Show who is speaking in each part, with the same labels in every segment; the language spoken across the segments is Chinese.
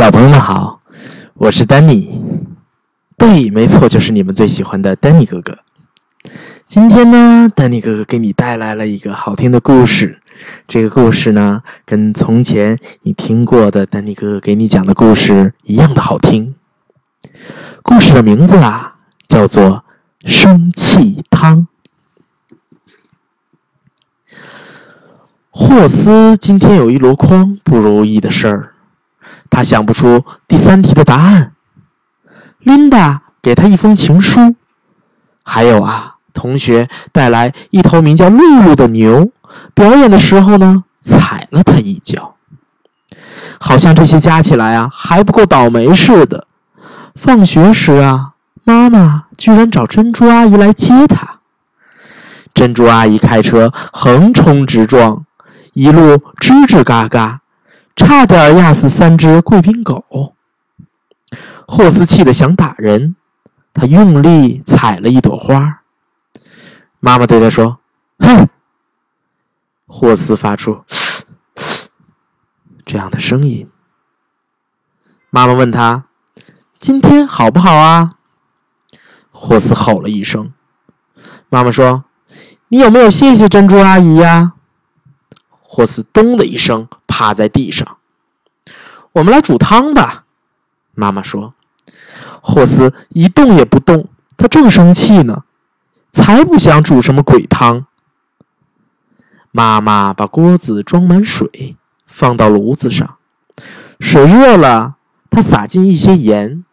Speaker 1: 小朋友们好，我是丹尼。对，没错，就是你们最喜欢的丹尼哥哥。今天呢，丹尼哥哥给你带来了一个好听的故事。这个故事呢，跟从前你听过的丹尼哥哥给你讲的故事一样的好听。故事的名字啊，叫做《生气汤》。霍斯今天有一箩筐不如意的事儿。他想不出第三题的答案。琳达给他一封情书，还有啊，同学带来一头名叫露露的牛，表演的时候呢，踩了他一脚。好像这些加起来啊，还不够倒霉似的。放学时啊，妈妈居然找珍珠阿姨来接他。珍珠阿姨开车横冲直撞，一路吱吱嘎嘎。差点压死三只贵宾狗。霍斯气得想打人，他用力踩了一朵花。妈妈对他说：“哼！”霍斯发出这样的声音。妈妈问他：“今天好不好啊？”霍斯吼了一声。妈妈说：“你有没有谢谢珍珠阿姨呀？”霍斯咚的一声趴在地上。我们来煮汤吧，妈妈说。霍斯一动也不动，他正生气呢，才不想煮什么鬼汤。妈妈把锅子装满水，放到炉子上，水热了，她撒进一些盐，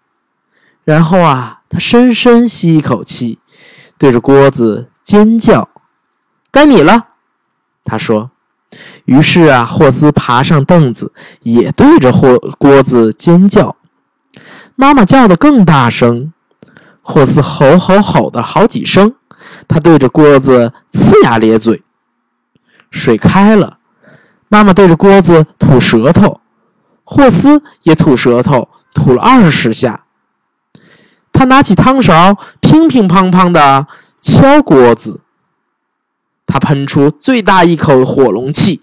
Speaker 1: 然后啊，她深深吸一口气，对着锅子尖叫：“该你了！”她说。于是啊，霍斯爬上凳子，也对着火锅子尖叫。妈妈叫的更大声，霍斯吼吼吼的好几声，他对着锅子呲牙咧嘴。水开了，妈妈对着锅子吐舌头，霍斯也吐舌头，吐了二十下。他拿起汤勺，乒乒乓乓的敲锅子。他喷出最大一口火龙气，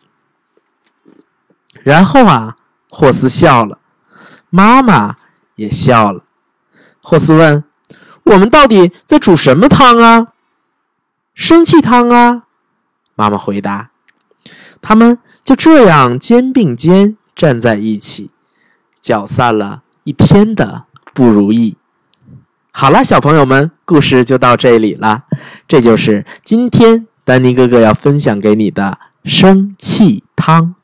Speaker 1: 然后啊，霍斯笑了，妈妈也笑了。霍斯问：“我们到底在煮什么汤啊？”“生气汤啊！”妈妈回答。他们就这样肩并肩站在一起，搅散了一天的不如意。好了，小朋友们，故事就到这里了。这就是今天。丹尼哥哥要分享给你的生气汤。